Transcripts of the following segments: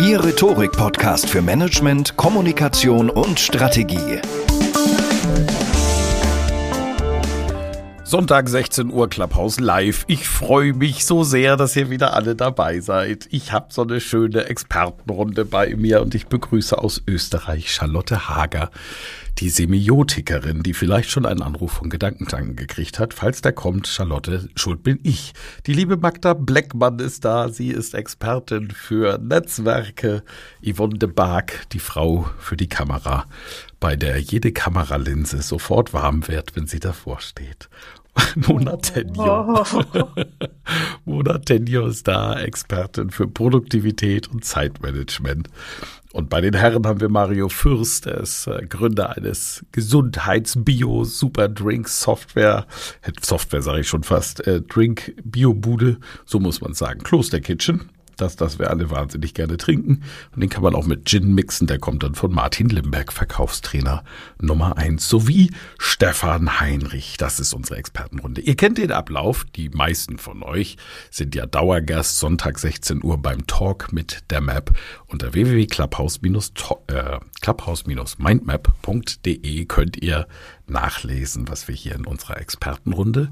Ihr Rhetorik-Podcast für Management, Kommunikation und Strategie. Sonntag 16 Uhr Clubhouse live. Ich freue mich so sehr, dass ihr wieder alle dabei seid. Ich habe so eine schöne Expertenrunde bei mir und ich begrüße aus Österreich Charlotte Hager die Semiotikerin, die vielleicht schon einen Anruf von Gedankentanken gekriegt hat. Falls der kommt, Charlotte, schuld bin ich. Die liebe Magda Bleckmann ist da. Sie ist Expertin für Netzwerke. Yvonne de Barg, die Frau für die Kamera, bei der jede Kameralinse sofort warm wird, wenn sie davor steht. Mona Tenio. Oh. Mona Tenio ist da, Expertin für Produktivität und Zeitmanagement. Und bei den Herren haben wir Mario Fürst, der ist äh, Gründer eines Gesundheits-Bio-Super-Drink-Software, Software sage ich schon fast, äh, Drink-Bio-Bude, so muss man sagen, Kloster Kitchen das, das wir alle wahnsinnig gerne trinken. Und den kann man auch mit Gin mixen. Der kommt dann von Martin Limberg, Verkaufstrainer Nummer eins, sowie Stefan Heinrich. Das ist unsere Expertenrunde. Ihr kennt den Ablauf. Die meisten von euch sind ja Dauergast Sonntag 16 Uhr beim Talk mit der Map unter www.clubhouse-mindmap.de könnt ihr nachlesen, was wir hier in unserer Expertenrunde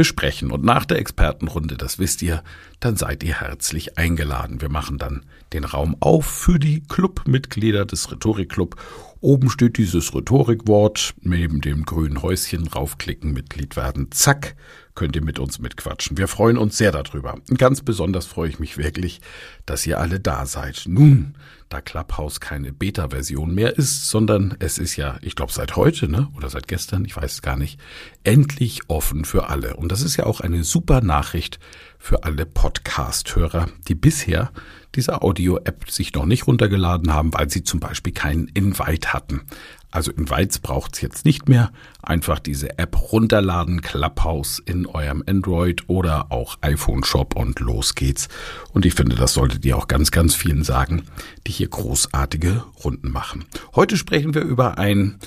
besprechen. Und nach der Expertenrunde, das wisst ihr, dann seid ihr herzlich eingeladen. Wir machen dann den Raum auf für die Clubmitglieder des Rhetorikclub. Oben steht dieses Rhetorikwort, neben dem grünen Häuschen raufklicken, Mitglied werden, zack, könnt ihr mit uns mitquatschen. Wir freuen uns sehr darüber. Und ganz besonders freue ich mich wirklich, dass ihr alle da seid. Nun, da Clubhouse keine Beta-Version mehr ist, sondern es ist ja, ich glaube seit heute, ne? Oder seit gestern, ich weiß es gar nicht, endlich offen für alle. Und das ist ja auch eine super Nachricht für alle Podcast-Hörer, die bisher diese Audio-App sich noch nicht runtergeladen haben, weil sie zum Beispiel keinen Invite hatten. Also Invites braucht's jetzt nicht mehr. Einfach diese App runterladen, Clubhouse in eurem Android oder auch iPhone Shop und los geht's. Und ich finde, das solltet ihr auch ganz, ganz vielen sagen, die hier großartige Runden machen. Heute sprechen wir über ein,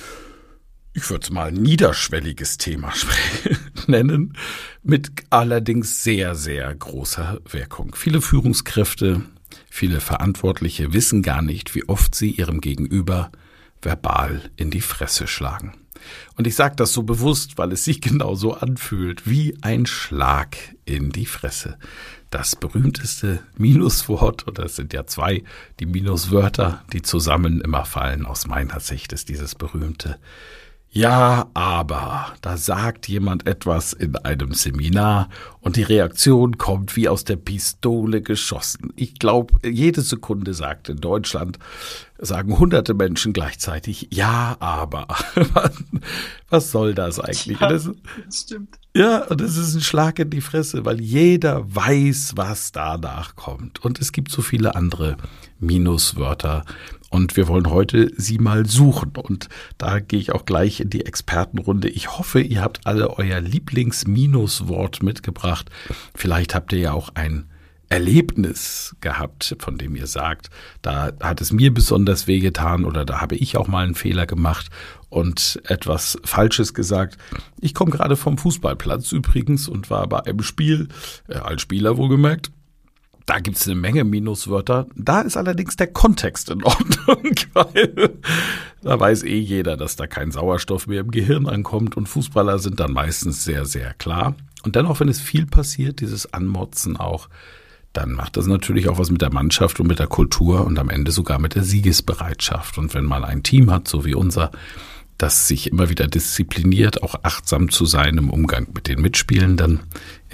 ich würde es mal niederschwelliges Thema nennen, mit allerdings sehr, sehr großer Wirkung. Viele Führungskräfte, viele Verantwortliche wissen gar nicht, wie oft sie ihrem Gegenüber verbal in die Fresse schlagen. Und ich sage das so bewusst, weil es sich genauso anfühlt wie ein Schlag in die Fresse. Das berühmteste Minuswort, oder es sind ja zwei, die Minuswörter, die zusammen immer fallen, aus meiner Sicht ist dieses berühmte ja, aber da sagt jemand etwas in einem Seminar und die Reaktion kommt wie aus der Pistole geschossen. Ich glaube, jede Sekunde sagt in Deutschland, sagen hunderte Menschen gleichzeitig, ja, aber. Was soll das eigentlich? Ja, das, das stimmt. Ja, und es ist ein Schlag in die Fresse, weil jeder weiß, was danach kommt. Und es gibt so viele andere Minuswörter. Und wir wollen heute sie mal suchen. Und da gehe ich auch gleich in die Expertenrunde. Ich hoffe, ihr habt alle euer Lieblings-Minuswort mitgebracht. Vielleicht habt ihr ja auch ein Erlebnis gehabt, von dem ihr sagt, da hat es mir besonders wehgetan oder da habe ich auch mal einen Fehler gemacht und etwas Falsches gesagt. Ich komme gerade vom Fußballplatz übrigens und war bei einem Spiel, äh, als Spieler wohlgemerkt, da gibt's eine Menge Minuswörter. Da ist allerdings der Kontext in Ordnung, weil da weiß eh jeder, dass da kein Sauerstoff mehr im Gehirn ankommt und Fußballer sind dann meistens sehr, sehr klar. Und dennoch, wenn es viel passiert, dieses Anmotzen auch, dann macht das natürlich auch was mit der Mannschaft und mit der Kultur und am Ende sogar mit der Siegesbereitschaft. Und wenn man ein Team hat, so wie unser, das sich immer wieder diszipliniert, auch achtsam zu sein im Umgang mit den Mitspielenden,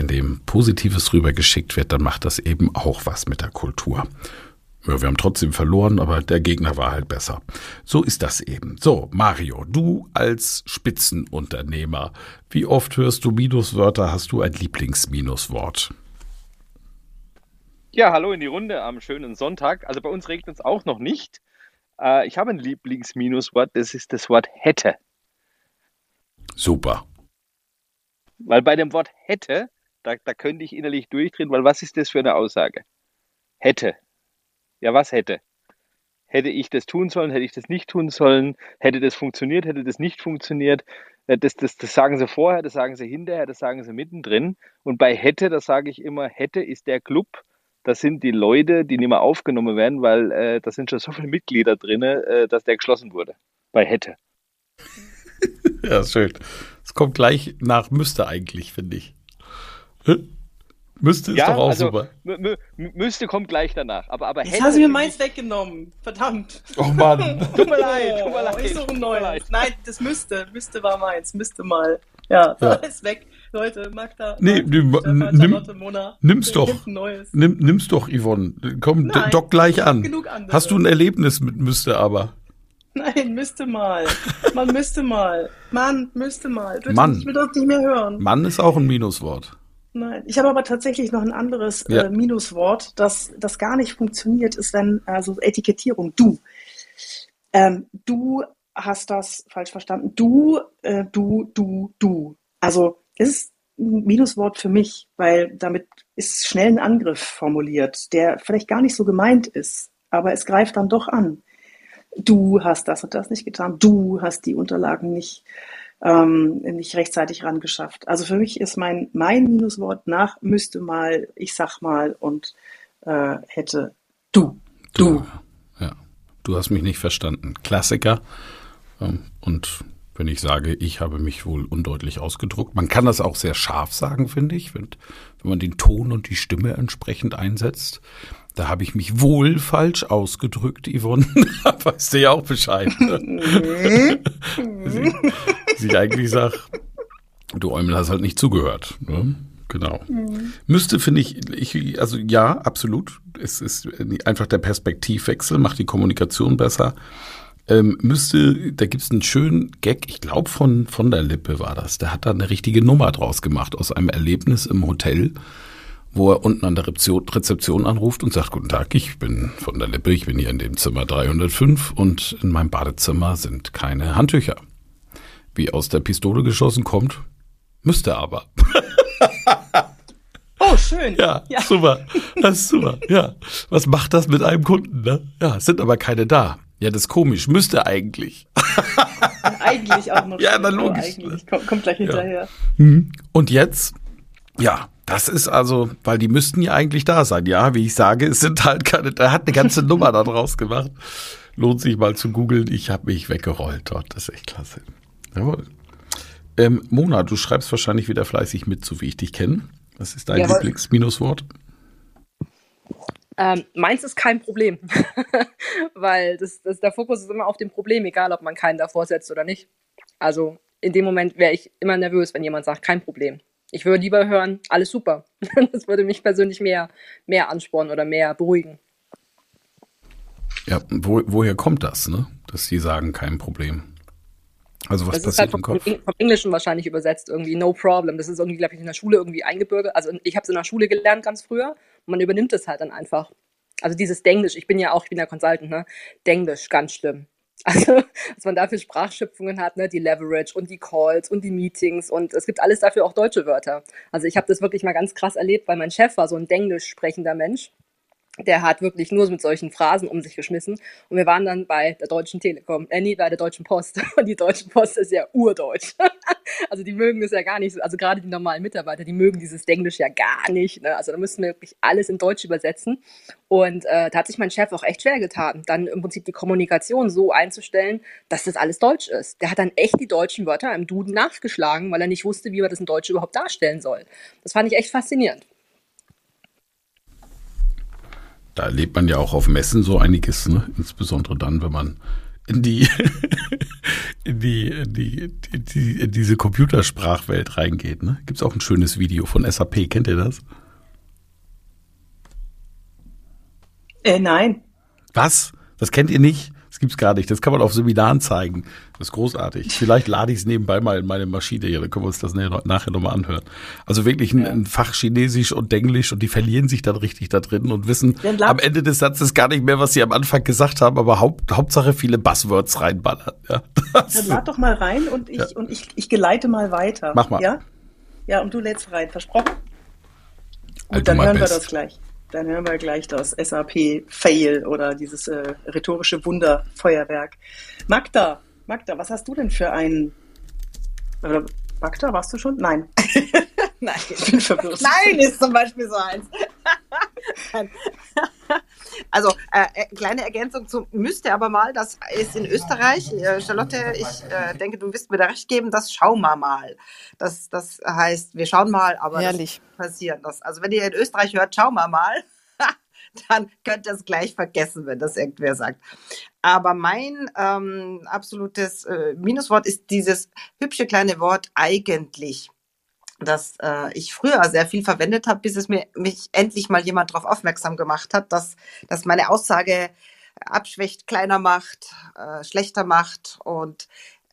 in dem Positives rübergeschickt wird, dann macht das eben auch was mit der Kultur. Ja, wir haben trotzdem verloren, aber der Gegner war halt besser. So ist das eben. So, Mario, du als Spitzenunternehmer, wie oft hörst du Minuswörter? Hast du ein Lieblingsminuswort? Ja, hallo in die Runde am schönen Sonntag. Also bei uns regnet es auch noch nicht. Äh, ich habe ein Lieblingsminuswort, das ist das Wort hätte. Super. Weil bei dem Wort hätte, da, da könnte ich innerlich durchdrehen, weil was ist das für eine Aussage? Hätte. Ja, was hätte? Hätte ich das tun sollen, hätte ich das nicht tun sollen, hätte das funktioniert, hätte das nicht funktioniert. Äh, das, das, das sagen sie vorher, das sagen sie hinterher, das sagen sie mittendrin. Und bei hätte, da sage ich immer, hätte ist der Club, das sind die Leute, die nicht mehr aufgenommen werden, weil äh, da sind schon so viele Mitglieder drin, äh, dass der geschlossen wurde. Bei hätte. ja, schön. Es kommt gleich nach müsste eigentlich, finde ich. Müsste ist ja, doch auch also, super. Müsste kommt gleich danach. Aber, aber Jetzt hast du mir meins weggenommen. Verdammt. Oh Mann. tut mir leid, tut mir leid. Ich suche ein neues. Nein, das müsste. Müsste war meins. Müsste mal. Ja, ja. ist weg. Leute, Magda. Nee, Magda, nimm, Mona, nimm's doch. Nimm, nimm's doch, Yvonne. Komm, Nein, dock gleich an. Hast du ein Erlebnis mit müsste aber? Nein, müsste mal. Man müsste mal. Mann, müsste mal. Bitte, Mann. Ich will das nicht mehr hören. Mann ist auch ein Minuswort. Nein, ich habe aber tatsächlich noch ein anderes ja. äh, Minuswort, das, das gar nicht funktioniert, ist dann also Etikettierung. Du. Ähm, du hast das falsch verstanden. Du, äh, du, du, du. Also es ist ein Minuswort für mich, weil damit ist schnell ein Angriff formuliert, der vielleicht gar nicht so gemeint ist, aber es greift dann doch an. Du hast das und das nicht getan. Du hast die Unterlagen nicht, ähm, nicht rechtzeitig rangeschafft. Also für mich ist mein, mein Minuswort nach müsste mal, ich sag mal und äh, hätte du. Du. du. Ja, du hast mich nicht verstanden. Klassiker. Ähm, und wenn ich sage, ich habe mich wohl undeutlich ausgedruckt. Man kann das auch sehr scharf sagen, finde ich, wenn, wenn man den Ton und die Stimme entsprechend einsetzt. Da habe ich mich wohl falsch ausgedrückt, Yvonne. weißt du ja auch Bescheid. Ne? sie, sie eigentlich sagt, du Eumel hast halt nicht zugehört. Ne? Genau. Mhm. Müsste, finde ich, ich, also ja, absolut. Es ist einfach der Perspektivwechsel, macht die Kommunikation besser ähm, müsste, da gibt's einen schönen Gag, ich glaube von, von der Lippe war das. Der hat da eine richtige Nummer draus gemacht aus einem Erlebnis im Hotel, wo er unten an der Rezeption anruft und sagt, guten Tag, ich bin von der Lippe, ich bin hier in dem Zimmer 305 und in meinem Badezimmer sind keine Handtücher. Wie aus der Pistole geschossen kommt, müsste aber. Oh, schön. Ja, ja, super. Das ist super. Ja. Was macht das mit einem Kunden, ne? Ja, es sind aber keine da. Ja, das ist komisch. Müsste eigentlich. eigentlich auch noch. Ja, dann logisch. Oh, kommt, kommt gleich hinterher. Ja. Mhm. Und jetzt? Ja, das ist also, weil die müssten ja eigentlich da sein. Ja, wie ich sage, es sind halt keine, er hat eine ganze Nummer da draus gemacht. Lohnt sich mal zu googeln. Ich habe mich weggerollt dort. Das ist echt klasse. Jawohl. Ähm, Mona, du schreibst wahrscheinlich wieder fleißig mit, so wie ich dich kenne. Was ist dein Lieblingsminuswort? Ähm, meins ist kein Problem, weil das, das, der Fokus ist immer auf dem Problem, egal ob man keinen davor setzt oder nicht. Also in dem Moment wäre ich immer nervös, wenn jemand sagt, kein Problem. Ich würde lieber hören, alles super. das würde mich persönlich mehr, mehr anspornen oder mehr beruhigen. Ja, wo, woher kommt das, ne? Dass die sagen, kein Problem? Also was das passiert ist halt vom, im Kopf? Vom Englischen wahrscheinlich übersetzt irgendwie, no problem. Das ist irgendwie, glaube ich, in der Schule irgendwie eingebürgert. Also ich habe es in der Schule gelernt ganz früher man übernimmt es halt dann einfach. Also dieses Denglisch, ich bin ja auch, ich bin ja Consultant, ne? Denglisch, ganz schlimm. Also, was man dafür Sprachschöpfungen hat, ne, die Leverage und die Calls und die Meetings und es gibt alles dafür auch deutsche Wörter. Also ich habe das wirklich mal ganz krass erlebt, weil mein Chef war so ein Denglisch sprechender Mensch der hat wirklich nur mit solchen Phrasen um sich geschmissen. Und wir waren dann bei der Deutschen Telekom, äh, nee, bei der Deutschen Post. Und die Deutsche Post ist ja urdeutsch. also die mögen das ja gar nicht. Also gerade die normalen Mitarbeiter, die mögen dieses Englisch ja gar nicht. Ne? Also da müssen wir wirklich alles in Deutsch übersetzen. Und äh, da hat sich mein Chef auch echt schwer getan, dann im Prinzip die Kommunikation so einzustellen, dass das alles Deutsch ist. Der hat dann echt die deutschen Wörter im Duden nachgeschlagen, weil er nicht wusste, wie man das in Deutsch überhaupt darstellen soll. Das fand ich echt faszinierend da erlebt man ja auch auf Messen so einiges, ne? insbesondere dann, wenn man in die, in die, in die, in die in diese Computersprachwelt reingeht. Ne? Gibt es auch ein schönes Video von SAP, kennt ihr das? Äh, nein. Was? Das kennt ihr nicht? Gibt's gar nicht. Das kann man auf Seminaren zeigen. Das ist großartig. Vielleicht lade ich es nebenbei mal in meine Maschine hier, dann können wir uns das nachher nochmal anhören. Also wirklich ein, ein, Fach Chinesisch und Englisch und die verlieren sich dann richtig da drin und wissen am Ende des Satzes gar nicht mehr, was sie am Anfang gesagt haben, aber Haupt, Hauptsache viele Buzzwords reinballern. Ja, dann lad doch mal rein und ich, ja. und ich, ich geleite mal weiter. Mach mal. Ja, ja und du lädst rein, versprochen? Gut, also dann hören best. wir das gleich. Dann hören wir gleich das SAP-Fail oder dieses äh, rhetorische Wunderfeuerwerk. Magda, Magda, was hast du denn für ein... Oder Magda, warst du schon? Nein. Nein. Ich bin verwirrt. Nein ist zum Beispiel so eins. also, äh, äh, kleine Ergänzung zu müsste aber mal, das ist in Österreich, äh, Charlotte, ich äh, denke, du wirst mir da recht geben, das schauen wir mal. Das, das heißt, wir schauen mal, aber Herrlich. das passieren. Das, also wenn ihr in Österreich hört, schauen wir mal, dann könnt ihr es gleich vergessen, wenn das irgendwer sagt. Aber mein ähm, absolutes äh, Minuswort ist dieses hübsche kleine Wort eigentlich das äh, ich früher sehr viel verwendet habe, bis es mir mich endlich mal jemand darauf aufmerksam gemacht hat, dass, dass meine Aussage abschwächt, kleiner macht, äh, schlechter macht und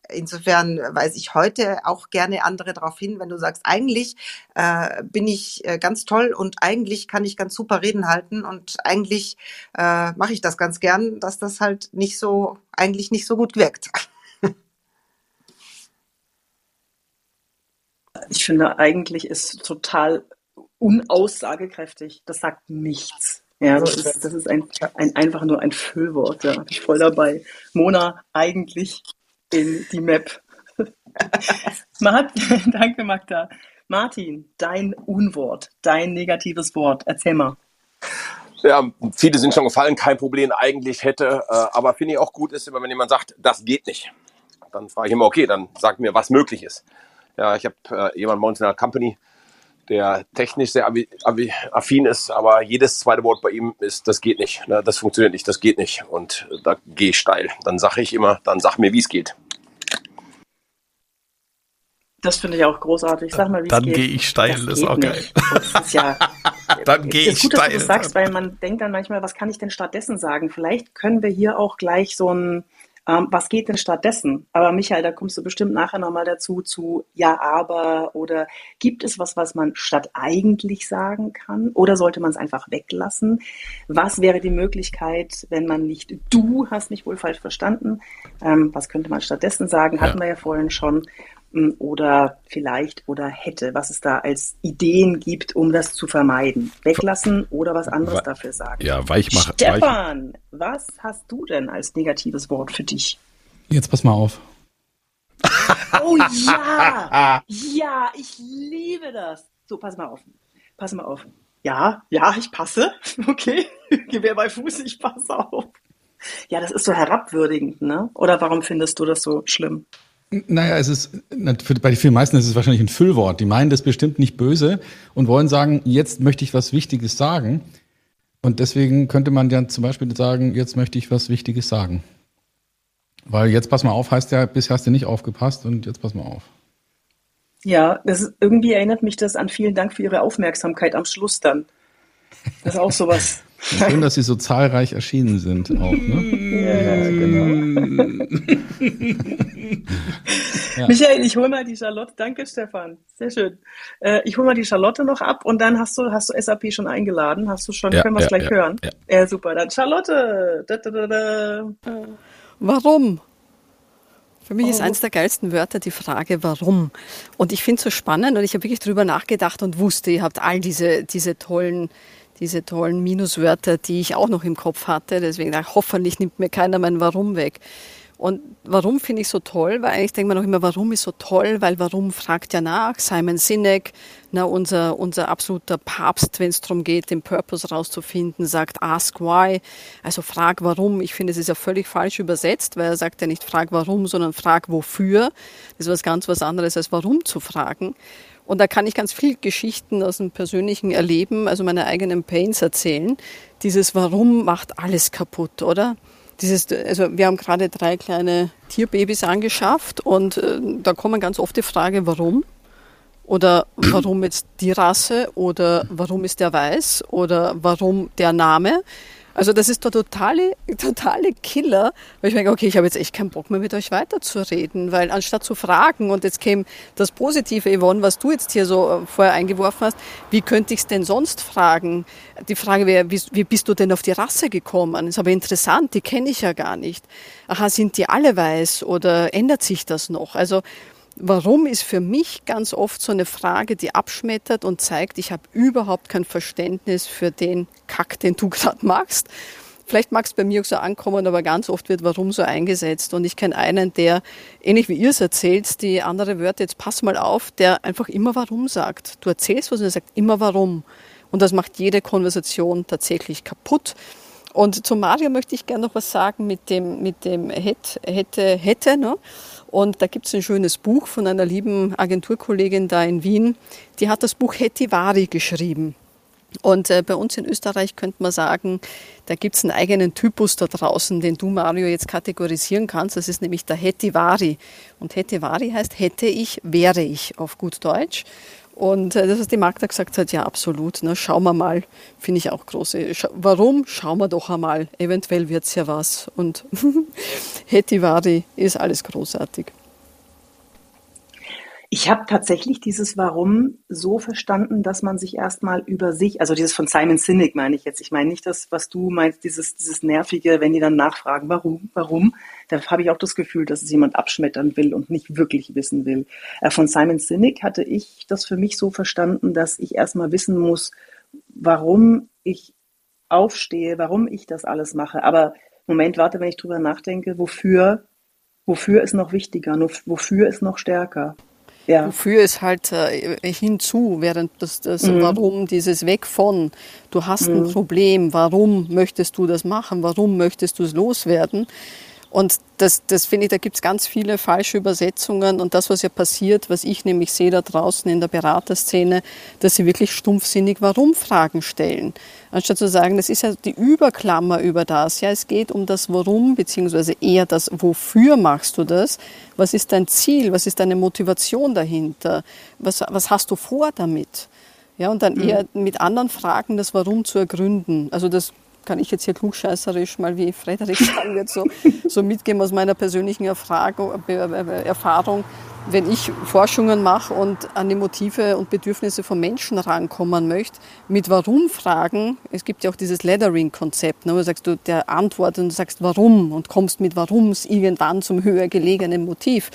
Insofern weise ich heute auch gerne andere darauf hin, wenn du sagst, eigentlich äh, bin ich äh, ganz toll und eigentlich kann ich ganz super Reden halten und eigentlich äh, mache ich das ganz gern, dass das halt nicht so, eigentlich nicht so gut wirkt. Ich finde, eigentlich ist total unaussagekräftig. Das sagt nichts. Ja, das ist, das ist ein, ein, einfach nur ein Füllwort. Da bin ich voll dabei. Mona, eigentlich in die Map. Mart, danke, Magda. Martin, dein Unwort, dein negatives Wort. Erzähl mal. Ja, viele sind schon gefallen, kein Problem, eigentlich hätte, äh, aber finde ich auch gut ist, immer wenn jemand sagt, das geht nicht. Dann frage ich immer, okay, dann sag mir, was möglich ist. Ja, ich habe äh, jemanden bei uns in der Company, der technisch sehr affin ist, aber jedes zweite Wort bei ihm ist, das geht nicht, ne, das funktioniert nicht, das geht nicht. Und da gehe ich steil. Dann sage ich immer, dann sag mir, wie es geht. Das finde ich auch großartig. Sag mal, wie Dann gehe ich steil, das, das ist auch geil. Das ist ja, dann gehe ich gut, steil. Dass du das sagst, weil man denkt dann manchmal, was kann ich denn stattdessen sagen? Vielleicht können wir hier auch gleich so ein ähm, was geht denn stattdessen? Aber Michael, da kommst du bestimmt nachher nochmal dazu, zu ja, aber oder gibt es was, was man statt eigentlich sagen kann? Oder sollte man es einfach weglassen? Was wäre die Möglichkeit, wenn man nicht du hast mich wohl falsch verstanden? Ähm, was könnte man stattdessen sagen? Hatten ja. wir ja vorhin schon oder vielleicht oder hätte, was es da als Ideen gibt, um das zu vermeiden. Weglassen oder was anderes dafür sagen. Ja, Weichmacher. Stefan, weich. was hast du denn als negatives Wort für dich? Jetzt pass mal auf. oh ja, ja, ich liebe das. So, pass mal auf. Pass mal auf. Ja, ja, ich passe. Okay. Gewehr bei Fuß, ich passe auf. Ja, das ist so herabwürdigend, ne? Oder warum findest du das so schlimm? Naja, es ist, bei den meisten ist es wahrscheinlich ein Füllwort. Die meinen das bestimmt nicht böse und wollen sagen, jetzt möchte ich was Wichtiges sagen. Und deswegen könnte man dann zum Beispiel sagen, jetzt möchte ich was Wichtiges sagen. Weil jetzt pass mal auf heißt ja, bisher hast du nicht aufgepasst und jetzt pass mal auf. Ja, das ist, irgendwie erinnert mich das an vielen Dank für Ihre Aufmerksamkeit am Schluss dann. Das ist auch sowas. Schön, dass Sie so zahlreich erschienen sind auch, ne? Ja, genau. ja. Michael, ich hole mal die Charlotte. Danke, Stefan. Sehr schön. Äh, ich hole mal die Charlotte noch ab und dann hast du, hast du SAP schon eingeladen. Hast du schon, ja, können wir es ja, gleich hören? Ja. super. Dann Charlotte. Da, da, da, Warum? Für mich oh. ist eines der geilsten Wörter die Frage, warum. Und ich finde es so spannend und ich habe wirklich drüber nachgedacht und wusste, ihr habt all diese, diese tollen, diese tollen Minuswörter, die ich auch noch im Kopf hatte. Deswegen dachte ich, hoffentlich nimmt mir keiner mein Warum weg. Und warum finde ich so toll? Weil eigentlich denkt man auch immer, warum ist so toll? Weil warum fragt ja nach? Simon Sinek, na, unser, unser absoluter Papst, wenn es darum geht, den Purpose rauszufinden, sagt ask why. Also frag warum. Ich finde, es ist ja völlig falsch übersetzt, weil er sagt ja nicht frag warum, sondern frag wofür. Das ist was ganz was anderes als warum zu fragen. Und da kann ich ganz viel Geschichten aus dem persönlichen Erleben, also meine eigenen Pains erzählen. Dieses Warum macht alles kaputt, oder? dieses, also wir haben gerade drei kleine Tierbabys angeschafft und äh, da kommen ganz oft die Frage, warum? Oder warum jetzt die Rasse? Oder warum ist der weiß? Oder warum der Name? Also das ist der totale, totale Killer, weil ich denke, okay, ich habe jetzt echt keinen Bock mehr mit euch weiterzureden, weil anstatt zu fragen, und jetzt käme das Positive, Yvonne, was du jetzt hier so äh, vorher eingeworfen hast, wie könnte ich es denn sonst fragen? Die Frage wäre, wie, wie bist du denn auf die Rasse gekommen? Ist aber interessant, die kenne ich ja gar nicht. Aha, sind die alle weiß oder ändert sich das noch? Also Warum ist für mich ganz oft so eine Frage, die abschmettert und zeigt, ich habe überhaupt kein Verständnis für den Kack, den du gerade machst. Vielleicht mag es bei mir auch so ankommen, aber ganz oft wird warum so eingesetzt. Und ich kenne einen, der, ähnlich wie ihr es erzählt, die andere Wörter, jetzt pass mal auf, der einfach immer warum sagt. Du erzählst was und er sagt immer warum. Und das macht jede Konversation tatsächlich kaputt. Und zu Mario möchte ich gerne noch was sagen mit dem, mit dem hätte, hätte, hätte, ne? Und da gibt es ein schönes Buch von einer lieben Agenturkollegin da in Wien. Die hat das Buch Hetivari geschrieben. Und äh, bei uns in Österreich könnte man sagen, da gibt es einen eigenen Typus da draußen, den du, Mario, jetzt kategorisieren kannst. Das ist nämlich der Hetivari. Und Hetivari heißt hätte ich, wäre ich auf gut Deutsch. Und äh, das, was die Magda gesagt hat, ja, absolut. Ne? Schauen wir mal, finde ich auch große. Warum? Schauen wir doch einmal. Eventuell wird es ja was. Und Hetivari ist alles großartig. Ich habe tatsächlich dieses Warum so verstanden, dass man sich erstmal über sich, also dieses von Simon Sinek meine ich jetzt, ich meine nicht das, was du meinst, dieses, dieses nervige, wenn die dann nachfragen, warum, warum, da habe ich auch das Gefühl, dass es jemand abschmettern will und nicht wirklich wissen will. Äh, von Simon Sinek hatte ich das für mich so verstanden, dass ich erstmal wissen muss, warum ich aufstehe, warum ich das alles mache. Aber Moment, warte, wenn ich drüber nachdenke, wofür, wofür ist noch wichtiger, wofür ist noch stärker? Ja. Wofür es halt äh, hinzu, während das, das mhm. warum dieses weg von, du hast mhm. ein Problem, warum möchtest du das machen, warum möchtest du es loswerden? Und das, das finde ich, da gibt es ganz viele falsche Übersetzungen. Und das, was ja passiert, was ich nämlich sehe da draußen in der Beraterszene, dass sie wirklich stumpfsinnig Warum-Fragen stellen. Anstatt zu sagen, das ist ja die Überklammer über das. Ja, es geht um das Warum, beziehungsweise eher das Wofür machst du das? Was ist dein Ziel? Was ist deine Motivation dahinter? Was, was hast du vor damit? Ja, und dann mhm. eher mit anderen Fragen das Warum zu ergründen. Also das kann ich jetzt hier klugscheißerisch mal wie Frederik sagen wird, so, so mitgeben aus meiner persönlichen Erfahrung, Erfahrung. Wenn ich Forschungen mache und an die Motive und Bedürfnisse von Menschen rankommen möchte, mit Warum-Fragen, es gibt ja auch dieses Lettering-Konzept, ne, wo du sagst, du, der antwortet und du sagst Warum und kommst mit Warums irgendwann zum höher gelegenen Motiv.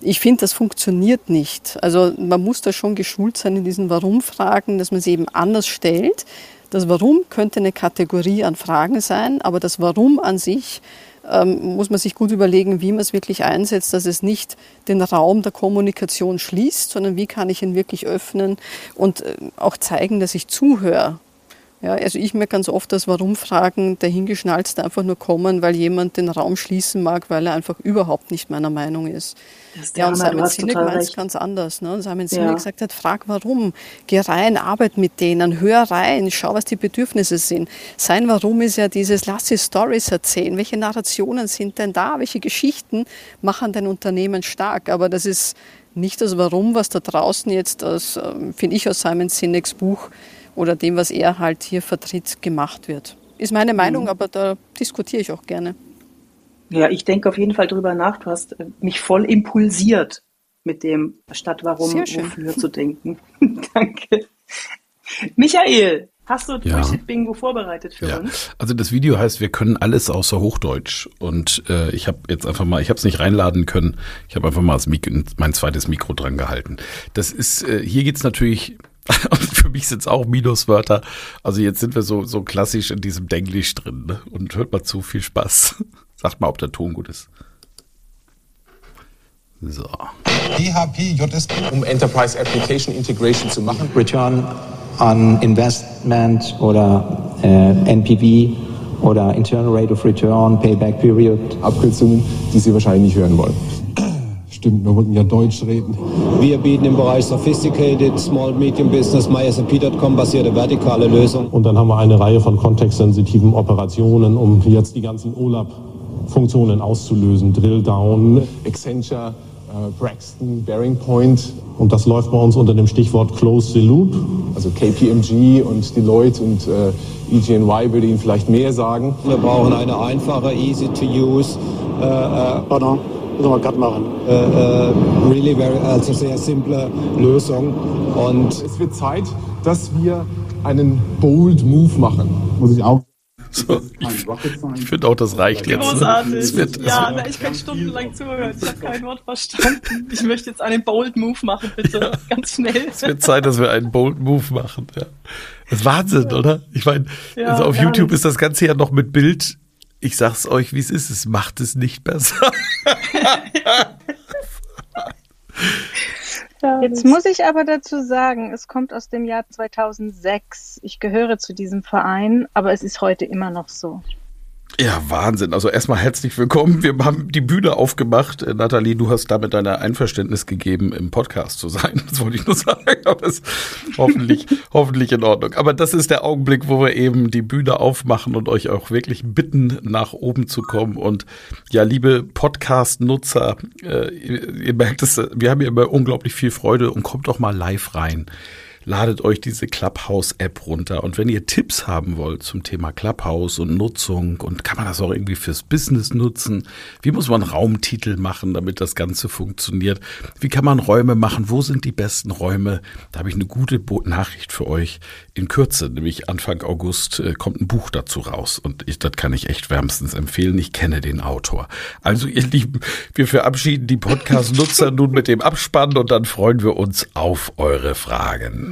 Ich finde, das funktioniert nicht. Also man muss da schon geschult sein in diesen Warum-Fragen, dass man sie eben anders stellt, das Warum könnte eine Kategorie an Fragen sein, aber das Warum an sich ähm, muss man sich gut überlegen, wie man es wirklich einsetzt, dass es nicht den Raum der Kommunikation schließt, sondern wie kann ich ihn wirklich öffnen und äh, auch zeigen, dass ich zuhöre. Ja, also ich merke ganz oft, dass Warum-Fragen dahingeschnalzt einfach nur kommen, weil jemand den Raum schließen mag, weil er einfach überhaupt nicht meiner Meinung ist. Ja, und Simon Sinek meint es ganz anders. Ne? Simon Sinek ja. gesagt hat, frag warum, geh rein, arbeit mit denen, hör rein, schau, was die Bedürfnisse sind. Sein Warum ist ja dieses, lass sie Stories erzählen. Welche Narrationen sind denn da? Welche Geschichten machen dein Unternehmen stark? Aber das ist nicht das Warum, was da draußen jetzt, ähm, finde ich, aus Simon Sineks Buch oder dem, was er halt hier vertritt, gemacht wird. Ist meine Meinung, mhm. aber da diskutiere ich auch gerne. Ja, ich denke auf jeden Fall drüber nach. Du hast äh, mich voll impulsiert mit dem, statt warum, wofür zu denken. Danke. Michael, Hast du ja. Bullshit-Bingo vorbereitet für ja. uns? Also das Video heißt, wir können alles außer Hochdeutsch. Und äh, ich habe jetzt einfach mal, ich habe es nicht reinladen können. Ich habe einfach mal mein zweites Mikro dran gehalten. Das ist, äh, hier geht's natürlich für mich sind es auch Minuswörter. Also jetzt sind wir so, so klassisch in diesem Denglisch drin. Ne? Und hört mal zu, viel Spaß. Sagt mal, ob der Ton gut ist. So. PHP, JSP, um Enterprise Application Integration zu machen. Return on Investment oder äh, NPV oder Internal Rate of Return, Payback Period. Abkürzungen, die Sie wahrscheinlich nicht hören wollen. Stimmt, wir wollten ja Deutsch reden. Wir bieten im Bereich Sophisticated Small Medium Business MySAP.com basierte vertikale Lösungen. Und dann haben wir eine Reihe von kontextsensitiven Operationen, um jetzt die ganzen OLAP-Funktionen auszulösen. Drill Down, Accenture, äh, Braxton, Bearing Point. Und das läuft bei uns unter dem Stichwort Close the Loop. Also KPMG und Deloitte und äh, EGNY würde Ihnen vielleicht mehr sagen. Wir brauchen eine einfache, easy to use. Äh, äh, Pardon, müssen wir gerade machen. Äh, äh, really very, also sehr simple Lösung. Und es wird Zeit, dass wir einen bold Move machen. Muss ich auch so, ich, ich finde auch, das reicht jetzt. Ne? Großartig. Es wird, ja, na, ich kann stundenlang zuhören. Ich habe kein Wort verstanden. Ich möchte jetzt einen Bold Move machen, bitte. Ja. Ganz schnell. Es wird Zeit, dass wir einen Bold Move machen. Ja. Das ist Wahnsinn, ja. oder? Ich meine, ja, also auf YouTube ist das Ganze ja noch mit Bild. Ich sag's euch, wie es ist. Es macht es nicht besser. Jetzt muss ich aber dazu sagen, es kommt aus dem Jahr 2006. Ich gehöre zu diesem Verein, aber es ist heute immer noch so. Ja, Wahnsinn. Also erstmal herzlich willkommen. Wir haben die Bühne aufgemacht. Äh, Nathalie, du hast damit dein Einverständnis gegeben, im Podcast zu sein. Das wollte ich nur sagen. Aber das ist hoffentlich, hoffentlich in Ordnung. Aber das ist der Augenblick, wo wir eben die Bühne aufmachen und euch auch wirklich bitten, nach oben zu kommen. Und ja, liebe Podcast-Nutzer, äh, ihr merkt es, wir haben hier immer unglaublich viel Freude und kommt doch mal live rein ladet euch diese Clubhouse-App runter. Und wenn ihr Tipps haben wollt zum Thema Clubhouse und Nutzung und kann man das auch irgendwie fürs Business nutzen? Wie muss man Raumtitel machen, damit das Ganze funktioniert? Wie kann man Räume machen? Wo sind die besten Räume? Da habe ich eine gute Nachricht für euch. In Kürze, nämlich Anfang August, äh, kommt ein Buch dazu raus. Und ich, das kann ich echt wärmstens empfehlen. Ich kenne den Autor. Also ihr Lieben, wir verabschieden die Podcast-Nutzer nun mit dem Abspann und dann freuen wir uns auf eure Fragen.